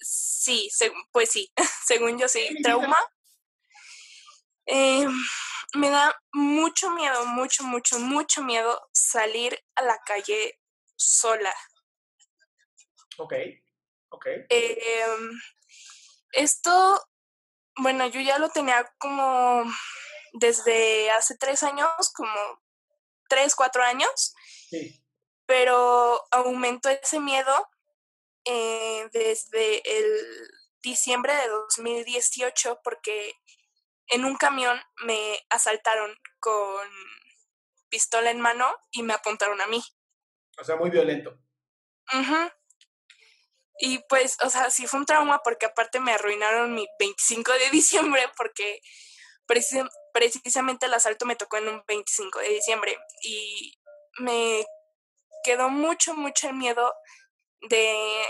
Sí, pues sí, según yo sí, trauma. Eh, me da mucho miedo, mucho, mucho, mucho miedo salir a la calle sola. Ok, ok. Eh, esto, bueno, yo ya lo tenía como desde hace tres años, como tres, cuatro años. Sí. pero aumentó ese miedo eh, desde el diciembre de 2018 porque en un camión me asaltaron con pistola en mano y me apuntaron a mí. O sea, muy violento. Y pues, o sea, sí fue un trauma porque aparte me arruinaron mi 25 de diciembre porque preci- precisamente el asalto me tocó en un 25 de diciembre y me quedó mucho, mucho el miedo de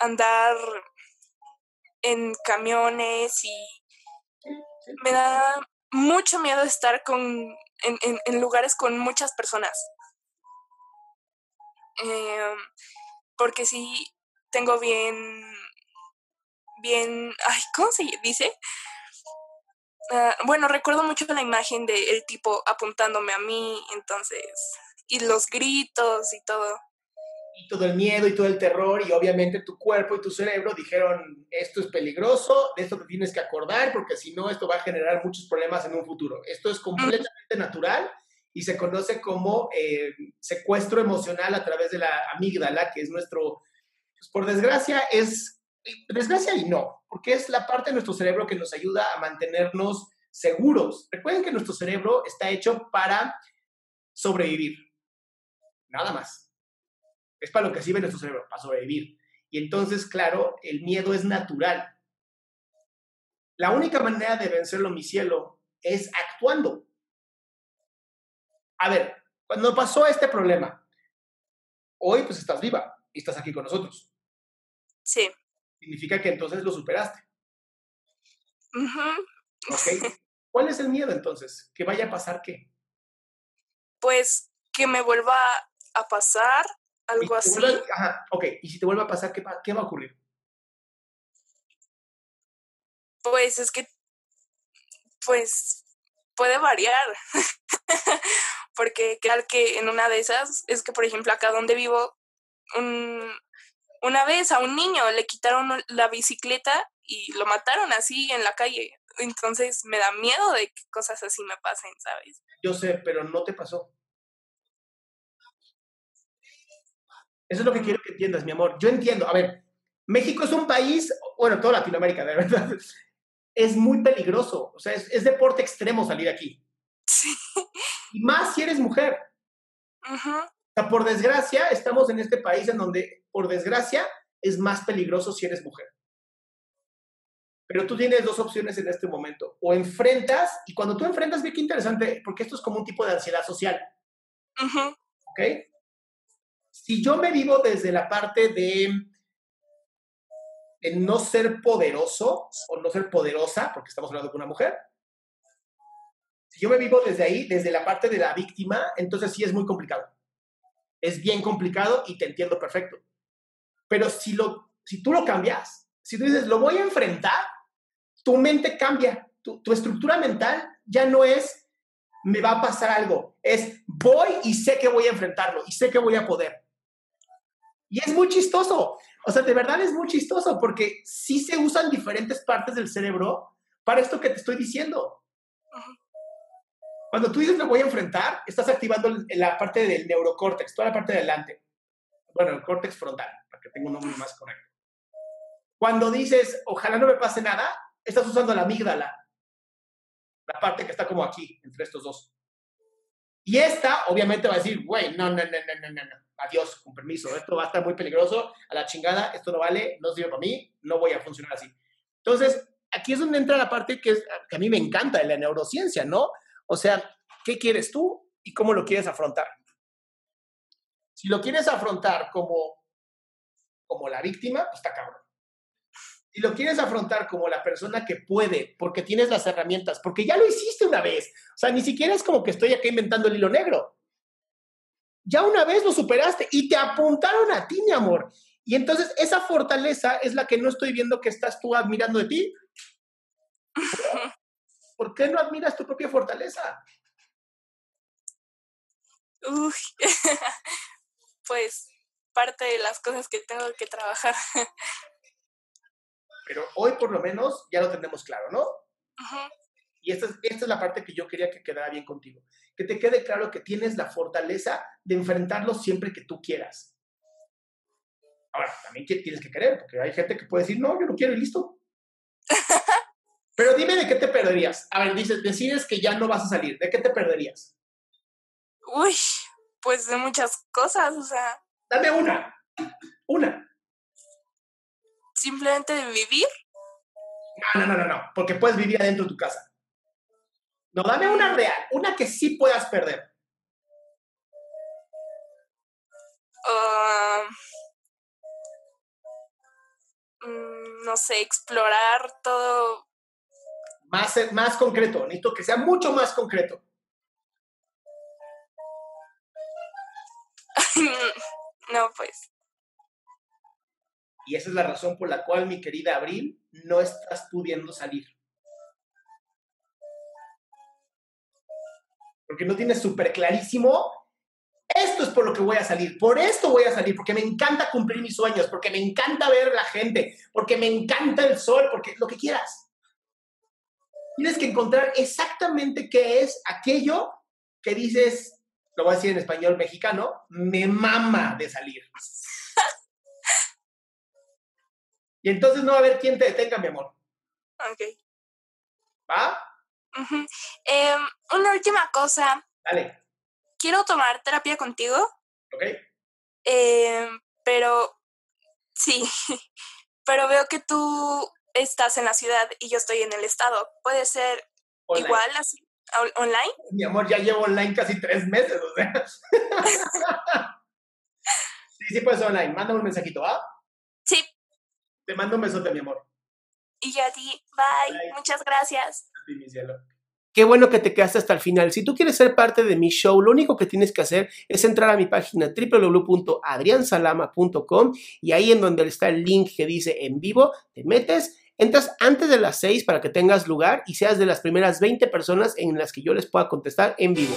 andar en camiones y me da mucho miedo estar con, en, en- lugares con muchas personas. Em, porque sí tengo bien, bien, ay, ¿cómo se dice? Ah, bueno, recuerdo mucho la imagen del tipo apuntándome a mí, entonces, y los gritos y todo. Y todo el miedo y todo el terror y obviamente tu cuerpo y tu cerebro dijeron esto es peligroso, de esto te tienes que acordar porque si no esto va a generar muchos problemas en un futuro. Esto es completamente natural y se conoce como eh, secuestro emocional a través de la amígdala, que es nuestro, pues, por desgracia es, desgracia y no, porque es la parte de nuestro cerebro que nos ayuda a mantenernos seguros. Recuerden que nuestro cerebro está hecho para sobrevivir, nada más. Es para lo que sirve nuestro cerebro, para sobrevivir. Y entonces, claro, el miedo es natural. La única manera de vencerlo, mi cielo, es actuando. A ver, cuando pasó este problema, hoy pues estás viva y estás aquí con nosotros. Sí. Significa que entonces lo superaste. Ujú. ¿Ok? ¿Cuál es el miedo entonces? ¿Que vaya a pasar qué? Pues que me vuelva a pasar algo así. vuelve- ajá, ok. Y si te vuelve a pasar, ¿qué, va- qué va a ocurrir? Pues es que, pues, puede variar. Porque claro que en una de esas es que, por ejemplo, acá donde vivo, un- una vez a un niño le quitaron la bicicleta y lo mataron así en la calle. Entonces me da miedo de que cosas así me pasen, ¿sabes? Yo sé, pero no te pasó. Eso es lo que quiero que entiendas, mi amor. Yo entiendo. A ver, México es un país, bueno, toda Latinoamérica, de verdad, es muy peligroso. O sea, es, es deporte extremo salir aquí. Sí. Y más si eres mujer. Ujú. O sea, por desgracia, estamos en este país en donde, por desgracia, es más peligroso si eres mujer. Pero tú tienes dos opciones en este momento. O enfrentas, y cuando tú enfrentas, ve qué interesante, porque esto es como un tipo de ansiedad social. ¿Ok? Si yo me vivo desde la parte de, de no ser poderoso o no ser poderosa, porque estamos hablando con una mujer, si yo me vivo desde ahí, desde la parte de la víctima, entonces sí es muy complicado. Es bien complicado y te entiendo perfecto. Pero si, lo, si tú lo cambias, si tú dices, lo voy a enfrentar, tu mente cambia, tu, estructura mental ya no es, me va a pasar algo, es, voy y sé que voy a enfrentarlo y sé que voy a poder. Y es muy chistoso, o sea, de verdad es muy chistoso porque sí se usan diferentes partes del cerebro para esto que te estoy diciendo. Cuando tú dices lo voy a enfrentar, estás activando la parte del neurocórtex, toda la parte de adelante. Bueno, el córtex frontal, para que tenga un nombre más correcto. Cuando dices, ojalá no me pase nada, estás usando la amígdala, la parte que está como aquí, entre estos dos. Y esta, obviamente, va a decir, güey, no, no, no, no, no, no, adiós, con permiso, esto va a estar muy peligroso, a la chingada, esto no vale, no sirve para mí, no voy a funcionar así. Entonces, aquí es donde entra la parte que, es, que a mí me encanta de la neurociencia, ¿no? O sea, ¿qué quieres tú y cómo lo quieres afrontar? Si lo quieres afrontar como, como la víctima, pues está cabrón si lo quieres afrontar como la persona que puede, porque tienes las herramientas, porque ya lo hiciste una vez, o sea, ni siquiera es como que estoy acá inventando el hilo negro. Ya una vez lo superaste y te apuntaron a ti, mi amor. Y entonces esa fortaleza es la que no estoy viendo que estás tú admirando de ti. ¿Por qué no admiras tu propia fortaleza? Uy, pues parte de las cosas que tengo que trabajar. pero hoy por lo menos ya lo tenemos claro, ¿no? Y esta es, esta es la parte que yo quería que quedara bien contigo. Que te quede claro que tienes la fortaleza de enfrentarlo siempre que tú quieras. Ahora, también tienes que querer, porque hay gente que puede decir, no, yo no quiero y listo. Pero dime de qué te perderías. A ver, dices, decides que ya no vas a salir. ¿De qué te perderías? Uy, pues de muchas cosas, o sea. Dame una. Una simplemente de vivir? No, no, no, no, porque puedes vivir adentro de tu casa. No, dame una real, una que sí puedas perder. Ah, mm, no sé, explorar todo. Más, más concreto, necesito que sea mucho más concreto. no, pues. Y esa es la razón por la cual, mi querida Abril, no estás pudiendo salir. Porque no tienes súper clarísimo, esto es por lo que voy a salir, por esto voy a salir, porque me encanta cumplir mis sueños, porque me encanta ver la gente, porque me encanta el sol, porque lo que quieras. Tienes que encontrar exactamente qué es aquello que dices, lo voy a decir en español mexicano, me mama de salir. Y entonces no va a haber quien te detenga, mi amor. Ok. ¿Va? Em, una última cosa. Dale. Quiero tomar terapia contigo. Ok. Em, pero sí, pero veo que tú estás en la ciudad y yo estoy en el estado. ¿Puede ser igual así? ¿Online? Mi amor, ya llevo online casi tres meses, o sea. sí, sí puede ser online. Mándame un mensajito, ¿va? Sí, te mando un besote, mi amor. Y a ti. Bye. Muchas gracias. A ti, mi cielo. Qué bueno que te quedaste hasta el final. Si tú quieres ser parte de mi show, lo único que tienes que hacer es entrar a mi página www.adriansalama.com y ahí en donde está el link que dice en vivo, te metes, entras antes de las 6 para que tengas lugar y seas de las primeras 20 personas en las que yo les pueda contestar en vivo.